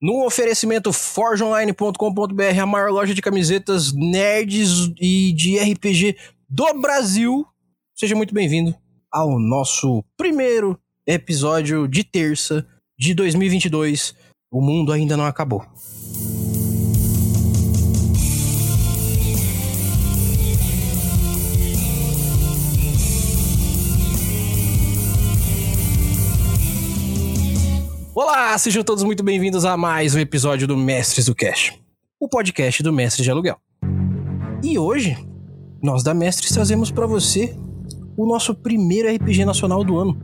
No oferecimento forgeonline.com.br, a maior loja de camisetas nerds e de RPG do Brasil. Seja muito bem-vindo ao nosso primeiro episódio de terça de 2022. O mundo ainda não acabou. Olá, sejam todos muito bem-vindos a mais um episódio do Mestres do Cash, o podcast do Mestre de Aluguel. E hoje, nós da Mestres trazemos para você o nosso primeiro RPG nacional do ano.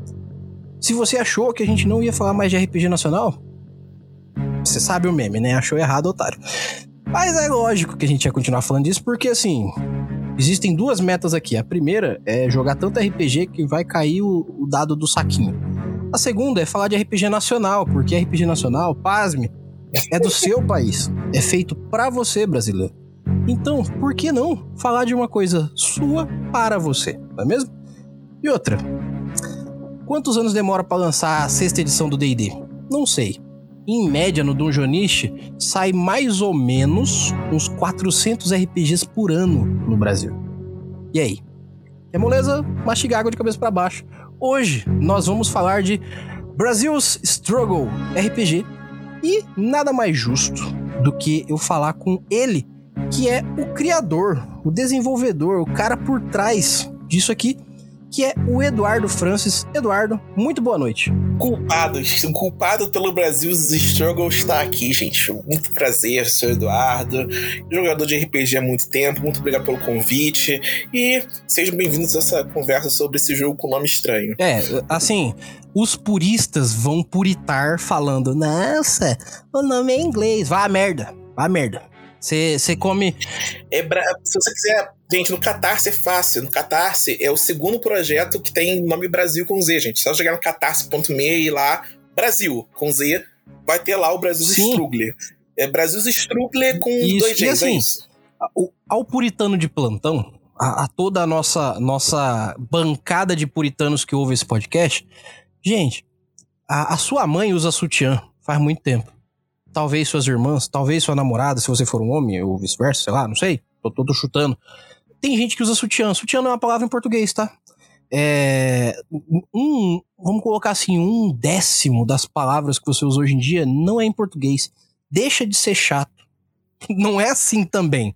Se você achou que a gente não ia falar mais de RPG nacional, você sabe o meme, né? Achou errado, otário. Mas é lógico que a gente ia continuar falando disso, porque assim, existem duas metas aqui. A primeira é jogar tanto RPG que vai cair o, o dado do saquinho. A segunda é falar de RPG nacional, porque RPG nacional, pasme, é do seu país. É feito para você, brasileiro. Então, por que não falar de uma coisa sua para você, não é mesmo? E outra, quantos anos demora para lançar a sexta edição do D&D? Não sei. Em média, no Dungeonist, sai mais ou menos uns 400 RPGs por ano no Brasil. E aí? É moleza? Mastigar água de cabeça para baixo. Hoje nós vamos falar de Brazil's Struggle RPG e nada mais justo do que eu falar com ele, que é o criador, o desenvolvedor, o cara por trás disso aqui, que é o Eduardo Francis. Eduardo, muito boa noite. Culpado, culpado pelo Brasil Struggle está aqui, gente. Muito prazer, sou Eduardo, jogador de RPG há muito tempo. Muito obrigado pelo convite e sejam bem-vindos a essa conversa sobre esse jogo com nome estranho. É, assim, os puristas vão puritar falando: Nossa, o nome é inglês, vá a merda, vá a merda. Você come. É bra... Se você quiser. Gente, no Catarse é fácil. No Catarse é o segundo projeto que tem nome Brasil com Z, gente. Só chegar no catarse.me e ir lá, Brasil com Z, vai ter lá o Brasil Strugler. É Brasil Strugler com isso. dois Gs, assim, é isso. Ao puritano de plantão, a, a, toda a nossa, nossa bancada de puritanos que ouve esse podcast, gente, a, a sua mãe usa sutiã faz muito tempo talvez suas irmãs, talvez sua namorada, se você for um homem, ou vice-versa, sei lá, não sei. Tô, tô, chutando. Tem gente que usa sutiã. Sutiã não é uma palavra em português, tá? É, um, vamos colocar assim, um décimo das palavras que você usa hoje em dia não é em português. Deixa de ser chato. Não é assim também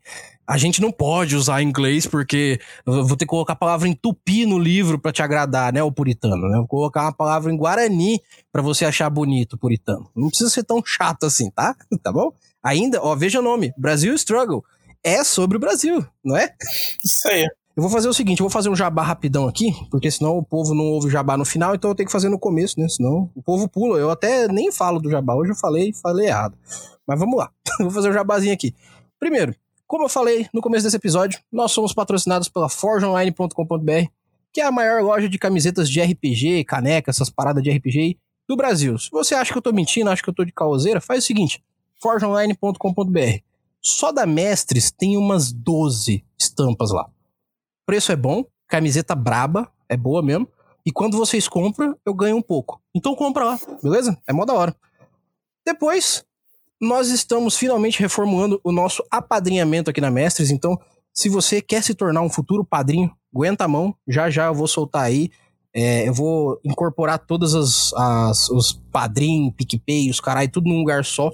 a gente não pode usar inglês porque vou ter que colocar a palavra em tupi no livro para te agradar, né, o puritano, né? Vou colocar uma palavra em guarani para você achar bonito, puritano. Não precisa ser tão chato assim, tá? Tá bom? Ainda, ó, veja o nome, Brasil Struggle. É sobre o Brasil, não é? Isso aí. Eu vou fazer o seguinte, eu vou fazer um jabá rapidão aqui, porque senão o povo não ouve jabá no final, então eu tenho que fazer no começo, né? Senão o povo pula. Eu até nem falo do jabá, hoje eu falei, falei errado. Mas vamos lá. vou fazer um jabazinho aqui. Primeiro, como eu falei no começo desse episódio, nós somos patrocinados pela forgeonline.com.br, que é a maior loja de camisetas de RPG, caneca, essas paradas de RPG do Brasil. Se você acha que eu tô mentindo, acha que eu tô de causeira, faz o seguinte, forgeonline.com.br. Só da Mestres tem umas 12 estampas lá. Preço é bom, camiseta braba, é boa mesmo. E quando vocês compram, eu ganho um pouco. Então compra lá, beleza? É mó da hora. Depois, nós estamos finalmente reformulando o nosso apadrinhamento aqui na Mestres, então se você quer se tornar um futuro padrinho, aguenta a mão, já já eu vou soltar aí. É, eu vou incorporar todas as, as os padrinhos, PicPay, os carai, tudo num lugar só,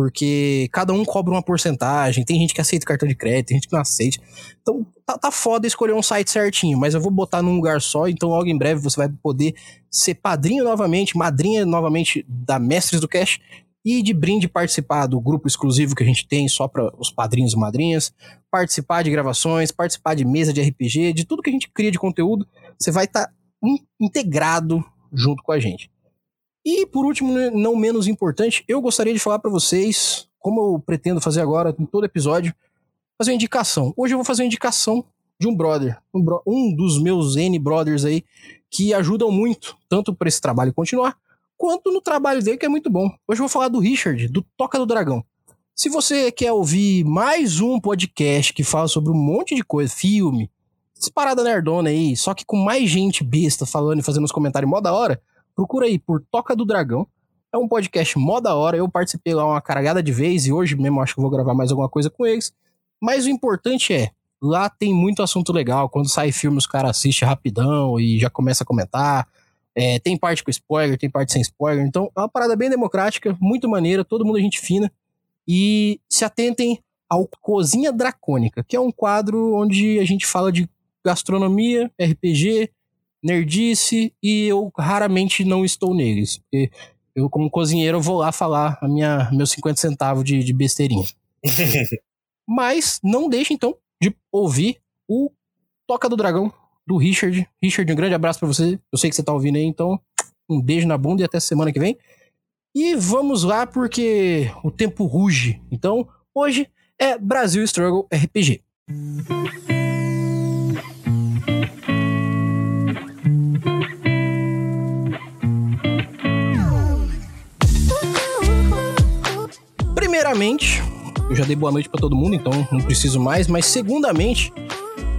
porque cada um cobra uma porcentagem. Tem gente que aceita cartão de crédito, tem gente que não aceita. Então tá, tá foda escolher um site certinho, mas eu vou botar num lugar só, então logo em breve você vai poder ser padrinho novamente, madrinha novamente da Mestres do Cash e de brinde participar do grupo exclusivo que a gente tem só para os padrinhos e madrinhas, participar de gravações, participar de mesa de RPG, de tudo que a gente cria de conteúdo, você vai estar tá integrado junto com a gente. E por último, né, não menos importante, eu gostaria de falar para vocês, como eu pretendo fazer agora em todo episódio, fazer uma indicação. Hoje eu vou fazer uma indicação de um brother, um, bro um dos meus N brothers aí, que ajudam muito, tanto para esse trabalho continuar, quanto no trabalho dele, que é muito bom. Hoje eu vou falar do Richard, do Toca do Dragão. Se você quer ouvir mais um podcast que fala sobre um monte de coisa, filme, parada nerdona aí, só que com mais gente besta falando e fazendo uns comentários mó da hora, procura aí por Toca do Dragão. É um podcast mó da hora. Eu participei lá uma caragada de vez e hoje mesmo acho que vou gravar mais alguma coisa com eles. Mas o importante é, lá tem muito assunto legal. Quando sai filme, os caras assistem rapidão e já começa a comentar. É, tem parte com spoiler, tem parte sem spoiler. Então é uma parada bem democrática, muito maneira, todo mundo é gente fina. E se atentem ao Cozinha Dracônica, que é um quadro onde a gente fala de gastronomia, RPG, nerdice e eu raramente não estou neles. Porque eu, como cozinheiro, vou lá falar a minha, meus 50 centavos de, de besteirinha. Mas não deixe, então, de ouvir o Toca do Dragão, do Richard. Richard, um grande abraço para você. Eu sei que você tá ouvindo aí, então um beijo na bunda e até semana que vem. E vamos lá, porque o tempo ruge. Então, hoje é Brasil Struggle RPG. Primeiramente, eu já dei boa noite para todo mundo, então não preciso mais, mas segundamente,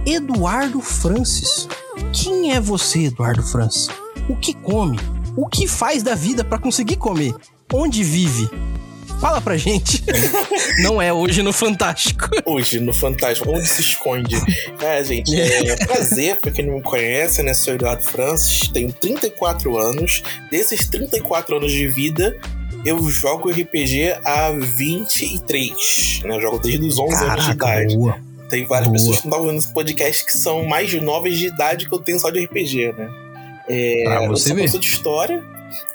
Eduardo Francis. Quem é você, Eduardo Francis? O que come? O que faz da vida para conseguir comer? Onde vive? Fala pra gente. Não é hoje no Fantástico. Hoje no Fantástico. Onde se esconde? É, gente, é um prazer pra quem não me conhece, né? Sou Eduardo Francis, tenho 34 anos. Desses 34 anos de vida, eu jogo RPG há 23. Né? Eu jogo desde os 11 Caraca, anos de idade. Boa. Tem várias Boa. pessoas que estão ouvindo esse podcast que são mais novas de idade que eu tenho só de RPG, né? É, Pra eu você sou professor de história.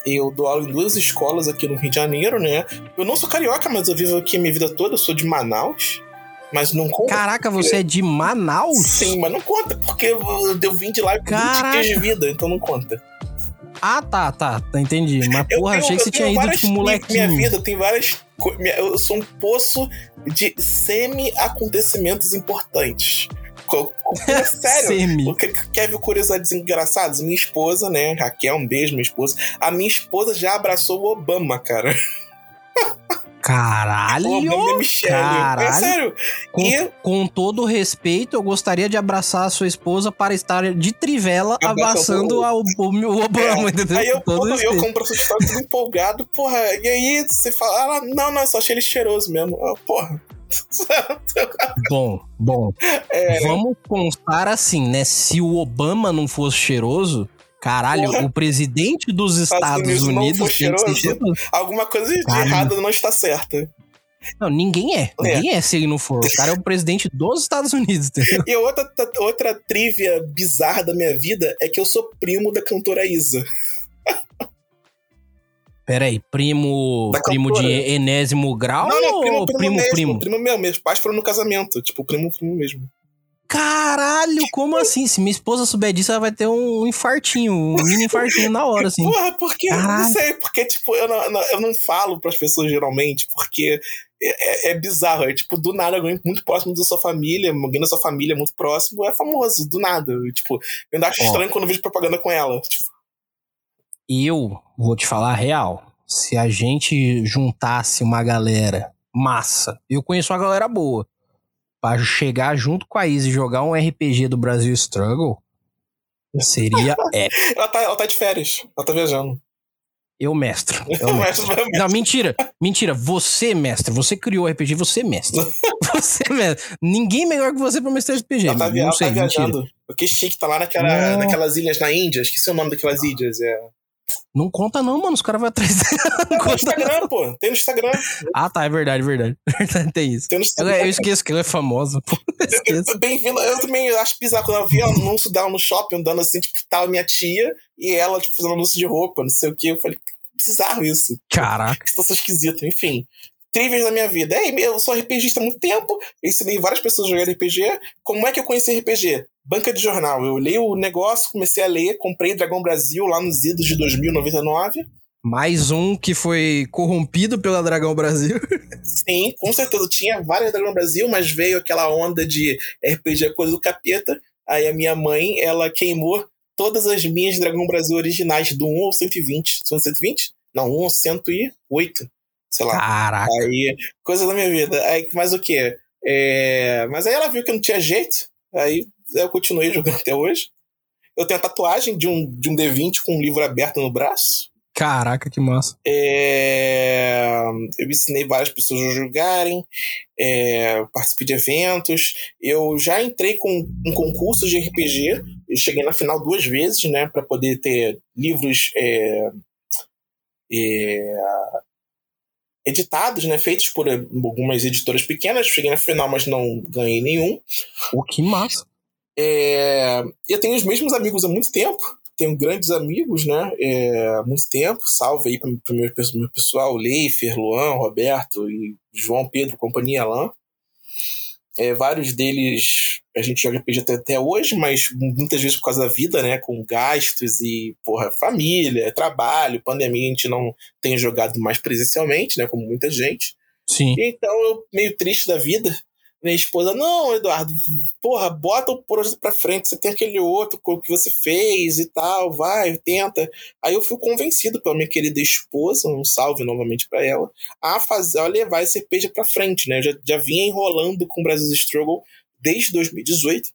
Eu dou aula em duas escolas aqui no Rio de Janeiro, né? Eu não sou carioca, mas eu vivo aqui a minha vida toda. Eu sou de Manaus. Mas não conta. Caraca, você é de Manaus? Sim, mas não conta, porque eu, eu vim de lá com 20 Caraca. dias de vida, então não conta. Ah, tá, tá, tá, entendi. Mas porra, tenho- achei que você tinha ido tipo molequinho. Minha vida tem várias. Eu sou um poço de semi-acontecimentos importantes. É sério. Semi. Quer ver curiosidades engraçadas? Minha esposa, né? Raquel, um beijo, minha esposa. A minha esposa já abraçou o Obama, cara. Caralho! O Obama a Michelle. É Caralho. sério. Com, E com todo respeito, eu gostaria de abraçar a sua esposa para estar de trivela Abraçando o- ao, o, o Obama, entendeu? aí eu, todo todo, eu professor de história, tudo empolgado, porra. E aí você fala, ah, não, não, eu só achei ele cheiroso mesmo. Ah, porra. Bom, bom. É. Vamos constar assim, né? Se o Obama não fosse cheiroso, caralho, Porra. o presidente dos Estados Unidos Unidos tem que ser cheiroso? Alguma coisa de Caralho. errado não está certa. Não, ninguém é. Ninguém é se ele não for. O cara é o presidente dos Estados Unidos, entendeu? E outra, outra trivia bizarra da minha vida é que eu sou primo da cantora Isa. Pera aí, primo, Da primo de cantora. enésimo grau não, não, ou primo, primo, primo, mesmo. primo? Primo meu, meus pais foram no casamento. Tipo, primo, primo mesmo. Caralho, como assim? Se minha esposa souber disso, ela vai ter um infartinho, um mini infartinho na hora, assim. Porra, porque. Caralho. Não sei, porque, tipo, eu não, não- eu não falo pras pessoas geralmente, porque é, é- é bizarro. É tipo, do nada, alguém muito próximo da sua família, alguém da sua família muito próximo, é famoso, do nada. Eu, tipo, eu ainda acho Ó. estranho quando eu vejo propaganda com ela. Tipo, Eu vou te falar a real. Se a gente juntasse uma galera massa, eu conheço uma galera boa, pra chegar junto com a Izzy e jogar um RPG do Brasil Struggle, seria épico. ela tá, ela tá de férias, ela tá viajando. Eu mestre. Eu mestre. Não, mentira. Mentira. Você, mestre. Você criou o RPG, você, mestre. Você, mestre. Ninguém melhor que você pra mestrar RPG. Ela tá, não ela sei, tá mentira. viajando. Que chique, tá lá naquela, Não. naquelas ilhas na Índia. Esqueci o nome daquelas ilhas. É... Não conta não, mano. Os caras vão atrás dela. Não Tem no conta não. Instagram, pô. Tem no Instagram. Ah, tá. É verdade, é verdade. Verdade, Tem isso. Tem no Eu, Instagram. eu esqueço que ela é famosa. Pô, eu esqueço. Bem-vindo. Eu também acho bizarro quando eu vi o anúncio dela no shopping, andando assim, tipo, tava minha tia e ela, tipo, fazendo anúncio de roupa, não sei o que. Eu falei, bizarro isso. Caraca. Que situação esquisita, enfim. Trivias da minha vida. Ei, eu sou RPGista há muito tempo, eu ensinei várias pessoas a jogar RPG. Como é que eu conheci RPG? Banca de jornal. Eu li o negócio, comecei a ler, comprei Dragão Brasil lá nos idos de 2099. Mais um que foi corrompido pela Dragão Brasil. Sim, com certeza. Tinha várias Dragão Brasil, mas veio aquela onda de RPG coisa do capeta. Aí a minha mãe, ela queimou todas as minhas Dragão Brasil originais, do 1 ao 120. São 120? Não, 1 ao 108. Sei lá. Caraca. Aí, coisa da minha vida. Aí, mas o quê? É, Mas aí ela viu que não tinha jeito. Aí eu continuei jogando até hoje. Eu tenho a tatuagem de um, de um D20 com um livro aberto no braço. Caraca, que massa. É, eu ensinei várias pessoas a jogarem, é, participei de eventos. Eu já entrei com um concurso de RPG. Eu cheguei na final duas vezes, né, para poder ter livros é, é, editados, né, feitos por algumas editoras pequenas. Cheguei na final, mas não ganhei nenhum. O que massa. É, eu tenho os mesmos amigos há muito tempo tenho grandes amigos, né? É, há muito tempo. Salve aí para o meu, meu pessoal, Leifer, Luan, Roberto e João Pedro, companhia Alain. É, vários deles a gente joga RPG até, até hoje, mas muitas vezes por causa da vida, né? Com gastos e, porra, família, trabalho, pandemia, a gente não tem jogado mais presencialmente, né? Como muita gente. Sim. Então, eu meio triste da vida minha esposa, não, Eduardo, porra, bota o projeto pra frente, você tem aquele outro que você fez e tal, vai, tenta. Aí eu fui convencido pela minha querida esposa, um salve novamente para ela, a fazer, a levar esse RPG pra frente, né? Eu já, já vinha enrolando com o Brasil Struggle desde 2018,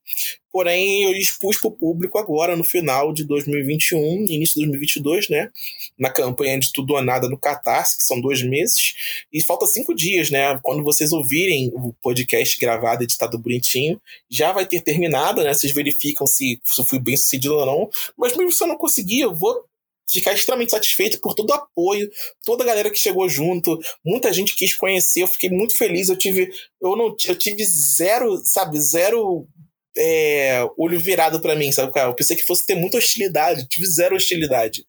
porém eu expus para o público agora no final de 2021, início de 2022, né? Na campanha de Tudo ou Nada no Catarse, que são dois meses, e falta cinco dias, né? Quando vocês ouvirem o podcast gravado, editado bonitinho, já vai ter terminado, né? Vocês verificam se, se fui bem sucedido ou não, mas mesmo se eu não conseguir, eu vou ficar extremamente satisfeito por todo o apoio, toda a galera que chegou junto, muita gente quis conhecer, eu fiquei muito feliz, eu tive eu não eu tive zero, sabe, zero é, olho virado para mim, sabe, cara? Eu pensei que fosse ter muita hostilidade, tive zero hostilidade.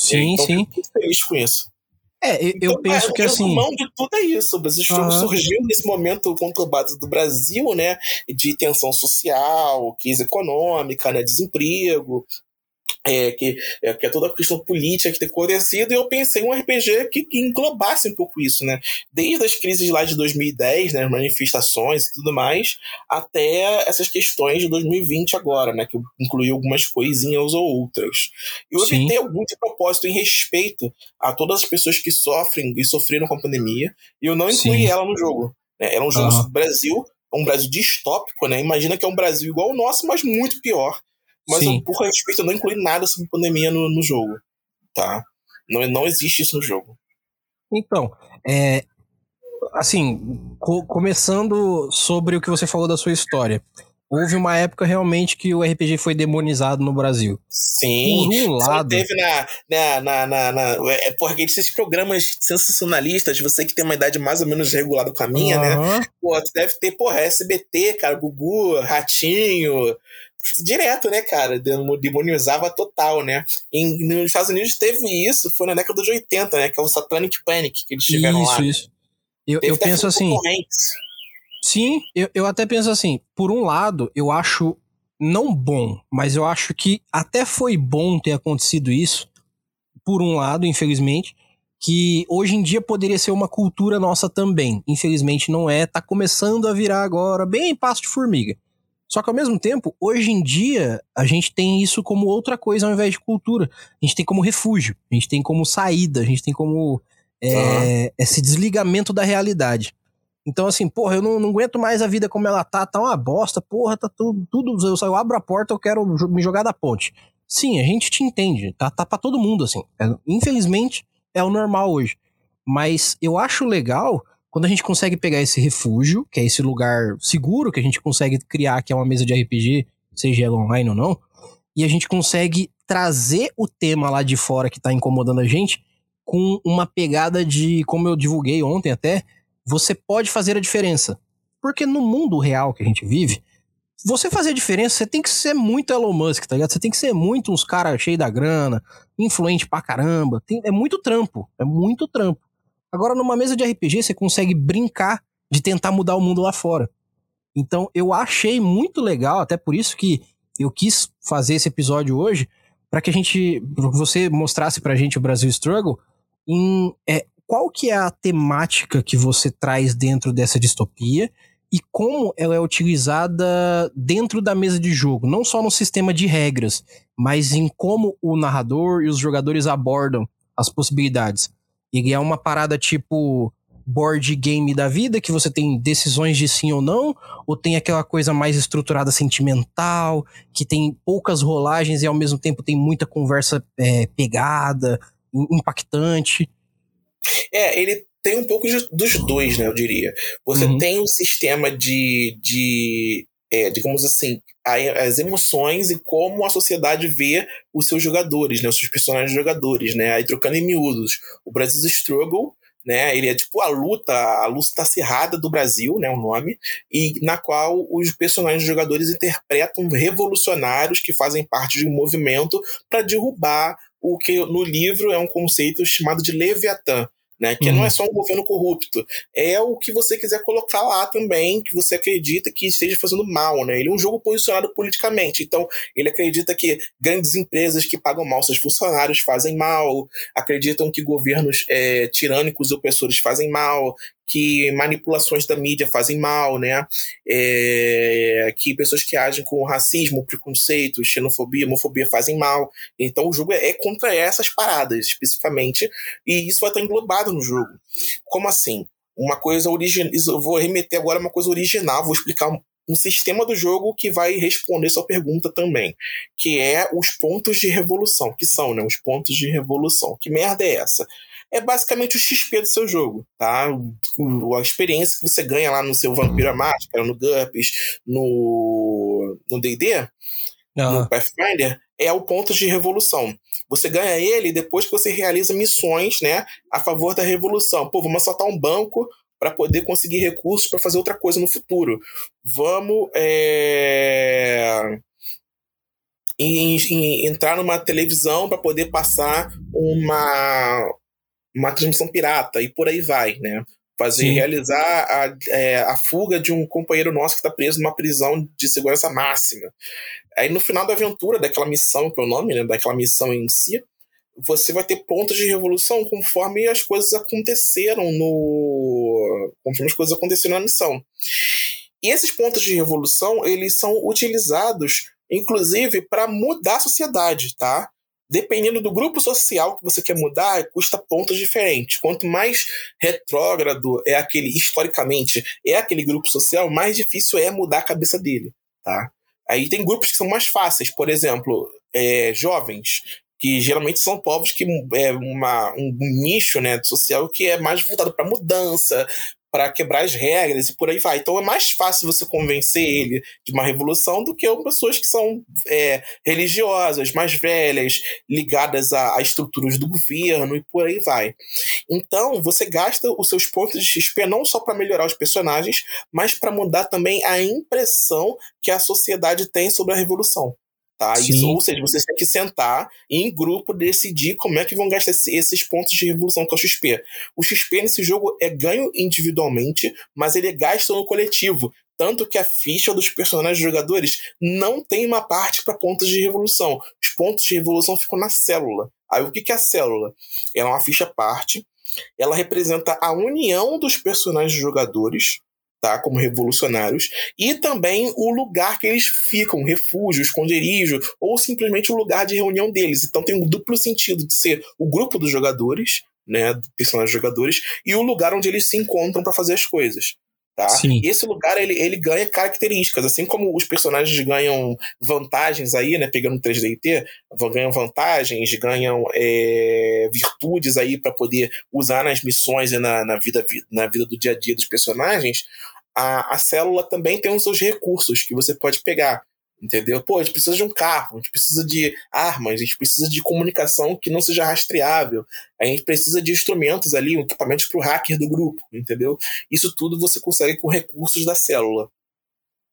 Sim, então, sim. muito feliz com isso. É, eu, então, penso é, que assim. O de tudo é isso. O Brasil uhum. surgiu nesse momento conturbado do Brasil, né? De tensão social, crise econômica, né? Desemprego, é, que, é, que é toda a questão política que tem acontecido, e eu pensei em um RPG que, que, englobasse um pouco isso, né? Desde as crises lá de 2010, né, manifestações e tudo mais, até essas questões de 2020 agora, né? Que incluiu algumas coisinhas ou outras. Eu Sim. evitei algum de propósito em respeito a todas as pessoas que sofrem e sofreram com a pandemia, e eu não incluí Sim. ela no jogo. Né? Era um jogo uhum. Brasil, um Brasil distópico, né? Imagina que é um Brasil igual o nosso, mas muito pior mas Sim. eu, por respeito, eu não incluí nada sobre pandemia no, no jogo. Tá? Não, não existe isso no jogo. Então, é, assim, co começando sobre o que você falou da sua história. Houve uma época realmente que o RPG foi demonizado no Brasil. Sim. Por um lado. teve na. na, na, na, na é, porque esses programas sensacionalistas, você que tem uma idade mais ou menos regulada com a minha, uhum. né? Pô, tu deve ter, porra, SBT, cara, Gugu, Ratinho, direto, né, cara? Demonizava total, né? Em, nos Estados Unidos teve isso, foi na década de 80, né? Que é o Satanic Panic que eles tiveram isso, lá. Isso, isso. Eu, eu penso assim. Sim, eu, eu até penso assim. Por um lado, eu acho não bom, mas eu acho que até foi bom ter acontecido isso. Por um lado, infelizmente, que hoje em dia poderia ser uma cultura nossa também. Infelizmente não é, tá começando a virar agora, bem passo de formiga. Só que ao mesmo tempo, hoje em dia, a gente tem isso como outra coisa ao invés de cultura. A gente tem como refúgio, a gente tem como saída, a gente tem como é, uhum. esse desligamento da realidade. Então, assim, porra, eu não, não, aguento mais a vida como ela tá, tá uma bosta, porra, tá tudo, tudo eu, eu abro a porta, eu quero me jogar da ponte. Sim, a gente te entende, tá, tá pra todo mundo, assim. É, infelizmente, é o normal hoje. Mas eu acho legal quando a gente consegue pegar esse refúgio, que é esse lugar seguro que a gente consegue criar, que é uma mesa de RPG, seja ela online ou não, e a gente consegue trazer o tema lá de fora que tá incomodando a gente com uma pegada de, como eu divulguei ontem até, você pode fazer a diferença. Porque no mundo real que a gente vive, você fazer a diferença, você tem que ser muito Elon Musk, tá ligado? Você tem que ser muito uns caras cheios da grana, influente pra caramba. Tem, é muito trampo, é muito trampo. Agora, numa mesa de RPG, você consegue brincar de tentar mudar o mundo lá fora. Então, eu achei muito legal, até por isso que eu quis fazer esse episódio hoje, para que a gente, você mostrasse pra gente o Brasil Struggle, em é, qual que é a temática que você traz dentro dessa distopia e como ela é utilizada dentro da mesa de jogo, não só no sistema de regras, mas em como o narrador e os jogadores abordam as possibilidades. E é uma parada tipo board game da vida, que você tem decisões de sim ou não, ou tem aquela coisa mais estruturada sentimental, que tem poucas rolagens e ao mesmo tempo tem muita conversa é, pegada. impactante. É, ele tem um pouco de, dos dois, né, eu diria. Você uhum. tem um sistema de, de é, digamos assim, as emoções e como a sociedade vê os seus jogadores, né, os seus personagens jogadores, né, aí trocando em miúdos. O Brasil Struggle, né, ele é tipo a luta, a luta acirrada do Brasil, né, o nome, e na qual os personagens jogadores interpretam revolucionários que fazem parte de um movimento para derrubar o que no livro é um conceito chamado de Leviatã, né? Que uhum. não é só um governo corrupto, é o que você quiser colocar lá também, que você acredita que esteja fazendo mal, né? Ele é um jogo posicionado politicamente, então ele acredita que grandes empresas que pagam mal seus funcionários fazem mal, acreditam que governos é, tirânicos e opressores fazem mal, que manipulações da mídia fazem mal, né? É, que pessoas que agem com racismo, preconceito, xenofobia, homofobia fazem mal. Então o jogo é, é contra essas paradas, especificamente, e isso vai estar englobado no jogo. Como assim? Uma coisa original. Eu vou remeter agora a uma coisa original, vou explicar um, sistema do jogo que vai responder sua pergunta também, que é os pontos de revolução, que são, né, os pontos de revolução. Que merda é essa? é basicamente o XP do seu jogo, tá? A experiência que você ganha lá no seu Vampira Máscara, no GURPS, no D&D, no Pathfinder, é o ponto de revolução. Você ganha ele depois que você realiza missões, né, a favor da revolução. Pô, vamos assaltar um banco para poder conseguir recursos para fazer outra coisa no futuro. Vamos é... Em, em, entrar numa televisão para poder passar uma uma transmissão pirata e por aí vai, né? Fazer, Sim. realizar a, é, a fuga de um companheiro nosso que está preso numa prisão de segurança máxima. Aí no final da aventura, daquela missão, que é o nome, né? Daquela missão em si, você vai ter pontos de revolução conforme as coisas aconteceram no. conforme as coisas aconteceram na missão. E esses pontos de revolução, eles são utilizados, inclusive, para mudar a sociedade, tá? Dependendo do grupo social que você quer mudar, custa pontos diferentes. Quanto mais retrógrado é aquele, historicamente, é aquele grupo social, mais difícil é mudar a cabeça dele, tá? Aí tem grupos que são mais fáceis, por exemplo, é, jovens, que geralmente são povos que é uma, um nicho né, social que é mais voltado para mudança, para quebrar as regras e por aí vai. Então é mais fácil você convencer ele de uma revolução do que pessoas que são é, religiosas, mais velhas, ligadas a, a, estruturas do governo e por aí vai. Então você gasta os seus pontos de XP não só para melhorar os personagens, mas para mudar também a impressão que a sociedade tem sobre a revolução. Tá? Isso, ou seja, vocês têm que sentar e em grupo decidir como é que vão gastar esses pontos de revolução com o XP. O XP nesse jogo é ganho individualmente, mas ele é gasto no coletivo. Tanto que a ficha dos personagens jogadores não tem uma parte para pontos de revolução. Os pontos de revolução ficam na célula. Aí o que é a célula? Ela é uma ficha parte. Ela representa a união dos personagens jogadores tá? Como revolucionários, e também o lugar que eles ficam, refúgio, esconderijo, ou simplesmente o lugar de reunião deles. Então tem um duplo sentido de ser o grupo dos jogadores, né, personagens jogadores, e o lugar onde eles se encontram para fazer as coisas. Tá? Sim. E esse lugar ele, ele ganha características, assim como os personagens ganham vantagens aí, né? Pegando 3DT, ganham vantagens, ganham é, virtudes aí para poder usar nas missões e na, na, vida, na vida do dia a dia dos personagens. A, a célula também tem os seus recursos que você pode pegar. Entendeu? Pô, a gente precisa de um carro, a gente precisa de armas, a gente precisa de comunicação que não seja rastreável, a gente precisa de instrumentos ali, um equipamentos para o hacker do grupo, entendeu? Isso tudo você consegue com recursos da célula.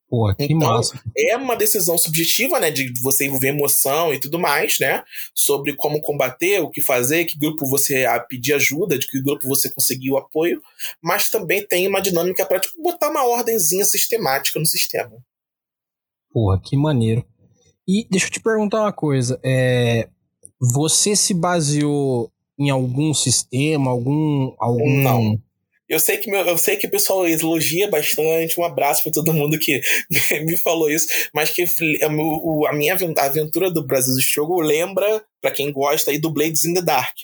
Pô, que então, massa. É uma decisão subjetiva, né, de você envolver emoção e tudo mais, né, sobre como combater, o que fazer, que grupo você pedir ajuda, de que grupo você conseguiu apoio, mas também tem uma dinâmica para tipo, botar uma ordemzinha sistemática no sistema. Porra, que maneiro. E deixa eu te perguntar uma coisa. É, você se baseou em algum sistema, algum. algum... Não. Eu sei que meu, eu sei que o pessoal elogia bastante. Um abraço para todo mundo que me falou isso, mas que a minha aventura do Brasil Struggle lembra para quem gosta aí do Blades in the Dark.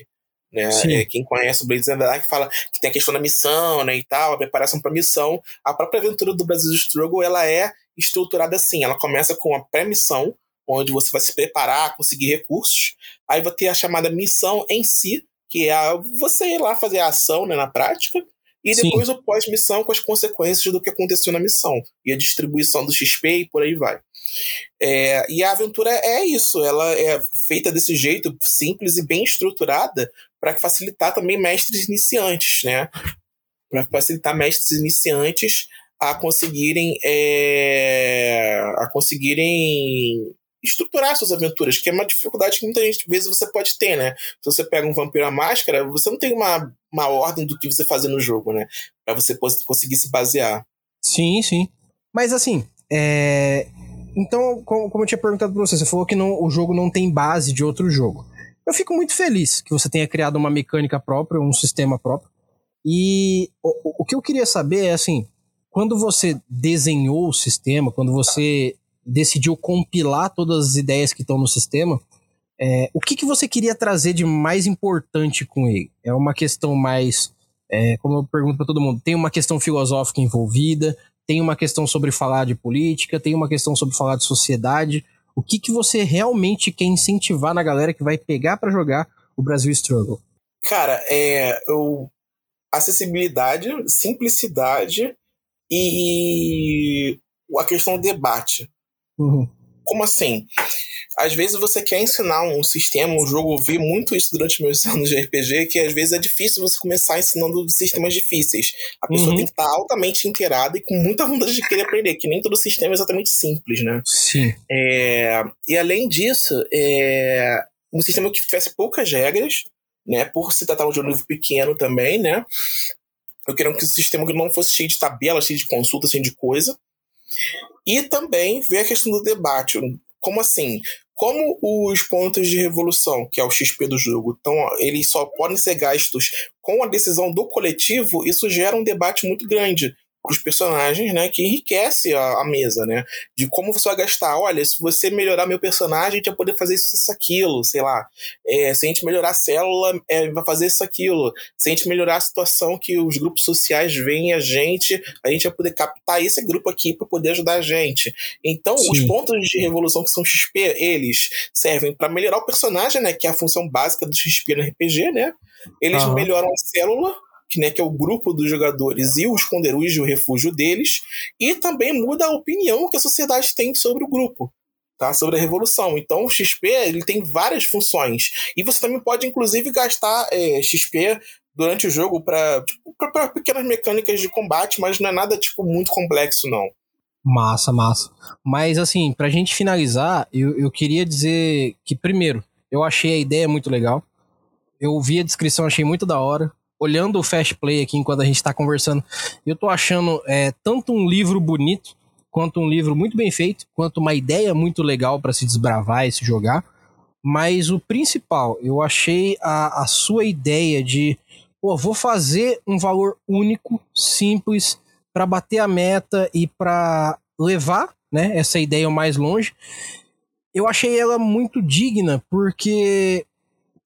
Né? É, quem conhece o Blades in the Dark fala que tem a questão da missão, né, e tal, a preparação para missão. A própria aventura do Brasil Struggle ela é estruturada assim. Ela começa com a pré-missão, onde você vai se preparar, conseguir recursos. Aí vai ter a chamada missão em si, que é a, você ir lá fazer a ação né, na prática. E depois Sim. o pós-missão com as consequências do que aconteceu na missão. E a distribuição do XP e por aí vai. É, e a aventura é isso, ela é feita desse jeito simples e bem estruturada para facilitar também mestres iniciantes, né? Para facilitar mestres iniciantes a conseguirem é, a conseguirem estruturar suas aventuras, que é uma dificuldade que muitas vezes você pode ter, né? Se você pega um vampiro à máscara, você não tem uma, uma ordem do que você fazer no jogo, né? Para você conseguir se basear. Sim, sim. Mas assim, é... então, como eu tinha perguntado pra você, você falou que não, o jogo não tem base de outro jogo. Eu fico muito feliz que você tenha criado uma mecânica própria, um sistema próprio. E o, o que eu queria saber é assim, quando você desenhou o sistema, quando você decidiu compilar todas as ideias que estão no sistema, é, o que, que você queria trazer de mais importante com ele? É uma questão mais, é, como eu pergunto para todo mundo, tem uma questão filosófica envolvida, tem uma questão sobre falar de política, tem uma questão sobre falar de sociedade. O que, que você realmente quer incentivar na galera que vai pegar para jogar o Brasil Struggle? Cara, é eu, acessibilidade, simplicidade e a questão do debate. Uhum. Como assim? Às vezes você quer ensinar um sistema, um jogo, eu vi muito isso durante meus anos de RPG, que às vezes é difícil você começar ensinando sistemas difíceis. A pessoa uhum. tem que estar altamente inteirada e com muita vontade de querer aprender, que nem todo sistema é exatamente simples, né? Sim. É, e além disso, é, um sistema que tivesse poucas regras, né? Por se tratar de um livro pequeno também, né? Eu queria que o sistema não fosse cheio de tabelas, cheio de consultas, cheio de coisa. E também ver a questão do debate. Como assim? Como os pontos de revolução, que é o XP do jogo, então, eles só podem ser gastos com a decisão do coletivo, isso gera um debate muito grande os personagens, né, que enriquece a, a, mesa, né, de como você vai gastar. Olha, se você melhorar meu personagem, a gente vai poder fazer isso, isso aquilo, sei lá. É, se a gente melhorar a célula, é, vai fazer isso, aquilo. Se a gente melhorar a situação que os grupos sociais veem a gente, a gente vai poder captar esse grupo aqui para poder ajudar a gente. Então, Sim. os pontos de revolução que são XP, eles servem para melhorar o personagem, né, que é a função básica do XP no RPG, né. Eles uhum. melhoram a célula, né, que é o grupo dos jogadores e o esconderujo e o refúgio deles, e também muda a opinião que a sociedade tem sobre o grupo. Tá, sobre a revolução. Então, o XP ele tem várias funções. E você também pode, inclusive, gastar é, XP durante o jogo para tipo, pequenas mecânicas de combate, mas não é nada tipo muito complexo, não. Massa, massa. Mas, assim, pra gente finalizar, eu, eu queria dizer que, primeiro, eu achei a ideia muito legal. Eu vi a descrição, achei muito da hora olhando o Fast Play aqui enquanto a gente está conversando, eu tô achando é, tanto um livro bonito, quanto um livro muito bem feito, quanto uma ideia muito legal para se desbravar e se jogar. Mas o principal, eu achei a, a sua ideia de, pô, vou fazer um valor único, simples, para bater a meta e para levar né, essa ideia mais longe. Eu achei ela muito digna, porque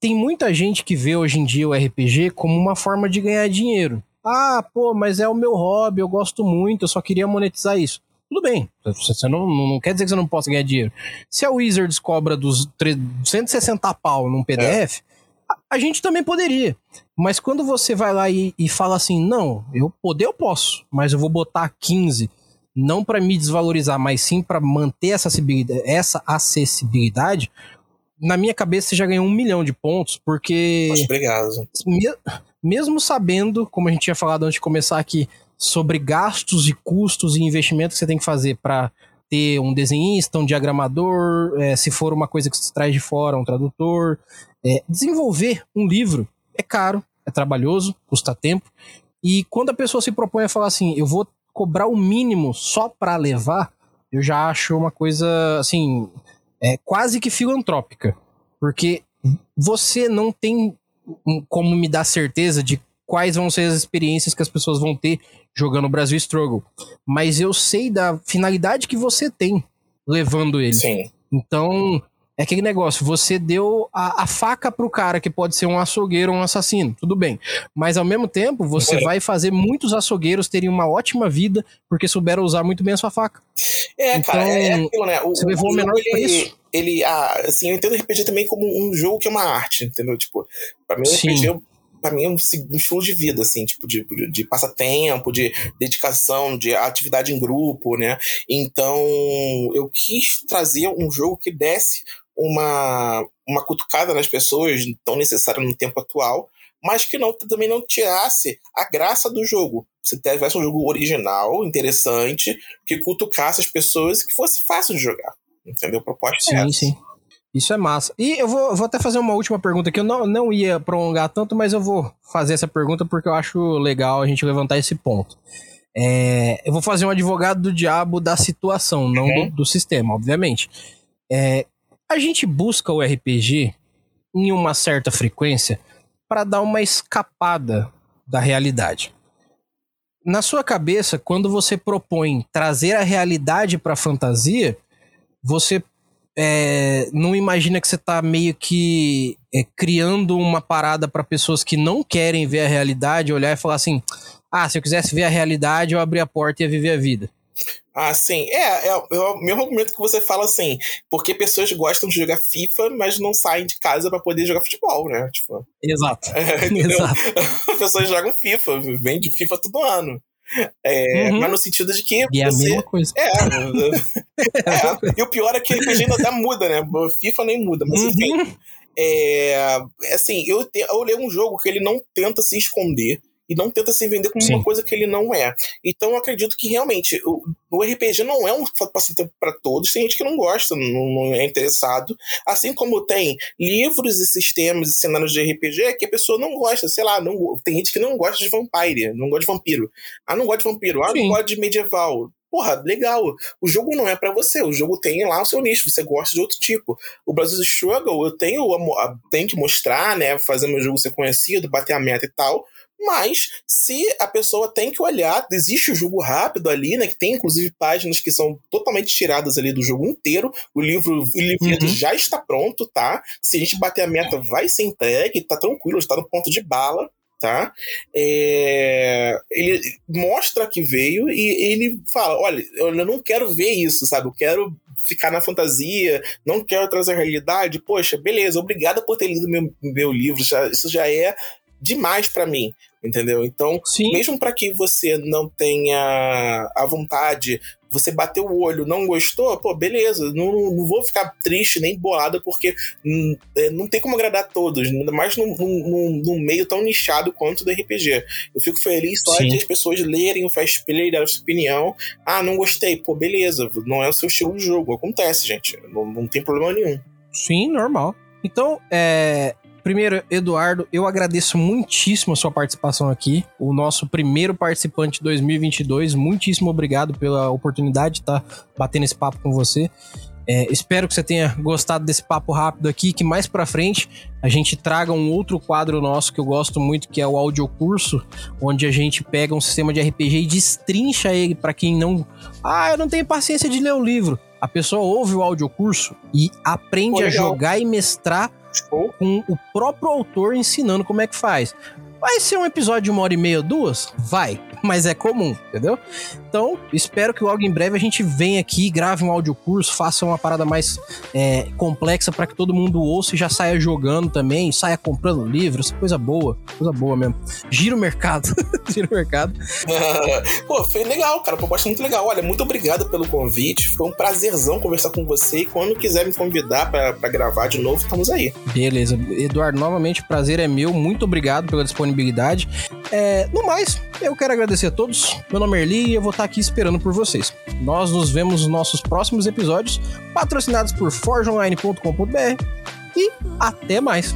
tem muita gente que vê hoje em dia o RPG como uma forma de ganhar dinheiro. Ah, pô, mas é o meu hobby, eu gosto muito, eu só queria monetizar isso. Tudo bem, você não, não quer dizer que você não possa ganhar dinheiro. Se a Wizards cobra dos 160 pau num PDF, é. a, a, gente também poderia. Mas quando você vai lá e, e fala assim, não, eu poder eu posso, mas eu vou botar 15, não para me desvalorizar, mas sim para manter essa acessibilidade, essa acessibilidade na minha cabeça você já ganhou um milhão de pontos, porque. Muito obrigado. Me, mesmo sabendo, como a gente tinha falado antes de começar aqui, sobre gastos e custos e investimentos que você tem que fazer para ter um desenhista, um diagramador, é, se for uma coisa que se traz de fora, um tradutor. É, desenvolver um livro é caro, é trabalhoso, custa tempo. E quando a pessoa se propõe a falar assim, eu vou cobrar o mínimo só para levar, eu já acho uma coisa assim é quase que filantrópica. Porque você não tem como me dar certeza de quais vão ser as experiências que as pessoas vão ter jogando o Brasil Struggle. Mas eu sei da finalidade que você tem levando ele. Sim. Então, É aquele negócio, você deu a, a, faca pro cara que pode ser um açougueiro ou um assassino, tudo bem. Mas ao mesmo tempo, você é. vai fazer muitos açougueiros terem uma ótima vida porque souberam usar muito bem a sua faca. É, então, cara, é aquilo, né? O, você levou o menor ele, preço. Ele, ah, assim, eu entendo o RPG também como um jogo que é uma arte, entendeu? Tipo, pra mim o RPG para mim é um, um, estilo de vida, assim, tipo, de, de, de, passatempo, de dedicação, de atividade em grupo, né? Então, eu quis trazer um jogo que desse uma, uma cutucada nas pessoas, tão necessária no tempo atual, mas que não, também não tirasse a graça do jogo. Se tivesse um jogo original, interessante, que cutucasse as pessoas e que fosse fácil de jogar. Entendeu? Proposta sim, é essa. Sim. Isso é massa. E eu vou, vou até fazer uma última pergunta que eu não, não ia prolongar tanto, mas eu vou fazer essa pergunta porque eu acho legal a gente levantar esse ponto. É, eu vou fazer um advogado do diabo da situação, não uhum. do, do, sistema, obviamente. É, a gente busca o RPG em uma certa frequência para dar uma escapada da realidade. Na sua cabeça, quando você propõe trazer a realidade para a fantasia, você é, não imagina que você tá meio que é, criando uma parada para pessoas que não querem ver a realidade, olhar e falar assim: ah, se eu quisesse ver a realidade, eu abria a porta e ia viver a vida. Ah, sim. É, é, é, o mesmo argumento que você fala assim, porque pessoas gostam de jogar FIFA, mas não saem de casa para poder jogar futebol, né? Tipo, Exato. É, Exato. pessoas jogam FIFA, vem de FIFA todo ano. É, uhum. Mas no sentido de que. E é a mesma coisa. É, é, E o pior é que RPG ainda até muda, né? FIFA nem muda, mas uhum. enfim. É, assim, eu, te, eu leio um jogo que ele não tenta se esconder e não tenta se vender como Sim. uma coisa que ele não é. Então eu acredito que realmente o, o RPG não é um passatempo para todos. Tem gente que não gosta, não, não, é interessado. Assim como tem livros e sistemas e cenários de RPG que a pessoa não gosta. Sei lá, não, tem gente que não gosta de vampire, não gosta de vampiro. Ah, não gosta de vampiro. Ah, Sim. não gosta de medieval porra, legal. O jogo não é para você. O jogo tem lá o seu nicho. Você gosta de outro tipo. O Brasil Struggle, eu tenho, tenho que mostrar, né? Fazer meu jogo ser conhecido, bater a meta e tal. Mas se a pessoa tem que olhar, existe o jogo rápido ali, né? Que tem inclusive páginas que são totalmente tiradas ali do jogo inteiro. O livro, o livro uhum. já está pronto, tá? Se a gente bater a meta, vai ser entregue, tá tranquilo, está no ponto de bala, tá? É... Ele mostra que veio e ele fala: olha, eu não quero ver isso, sabe? Eu quero ficar na fantasia, não quero trazer a realidade. Poxa, beleza, obrigada por ter lido meu, meu livro. Já, isso já é demais para mim, entendeu? Então, Sim. mesmo para que você não tenha a vontade, você bateu o olho, não gostou, pô, beleza, não, não vou ficar triste nem bolada porque hum, é, não tem como agradar todos, ainda mais num, num, num, meio tão nichado quanto do RPG. Eu fico feliz só Sim. de as pessoas lerem o Fast Play, dar sua opinião. Ah, não gostei, pô, beleza, não é o seu estilo de jogo. Acontece, gente, não, não tem problema nenhum. Sim, normal. Então, é, Primeiro, Eduardo, eu agradeço muitíssimo a sua participação aqui. O nosso primeiro participante de 2022. Muitíssimo obrigado pela oportunidade de estar batendo esse papo com você. É, espero que você tenha gostado desse papo rápido aqui, que mais pra frente a gente traga um outro quadro nosso que eu gosto muito, que é o audiocurso, onde a gente pega um sistema de RPG e destrincha ele para quem não... Ah, eu não tenho paciência de ler o livro. A pessoa ouve o audiocurso e aprende Pô, a jogar e mestrar com o próprio autor ensinando como é que faz. Vai ser um episódio de uma hora e meia, duas? Vai mas é comum, entendeu? Então, espero que logo em breve a gente venha aqui, grave um áudio curso, faça uma parada mais é, complexa para que todo mundo ouça e já saia jogando também, saia comprando livros, coisa boa, coisa boa mesmo. Gira o mercado, gira o mercado. Pô, foi legal, cara, proposta muito legal. Olha, muito obrigado pelo convite, foi um prazerzão conversar com você e quando quiser me convidar para gravar de novo, estamos aí. Beleza, Eduardo, novamente o prazer é meu, muito obrigado pela disponibilidade. É, no mais, eu quero agradecer agradecer a todos. Meu nome é Erli e eu vou estar aqui esperando por vocês. Nós nos vemos nos nossos próximos episódios, patrocinados por forgeonline.com.br e até mais.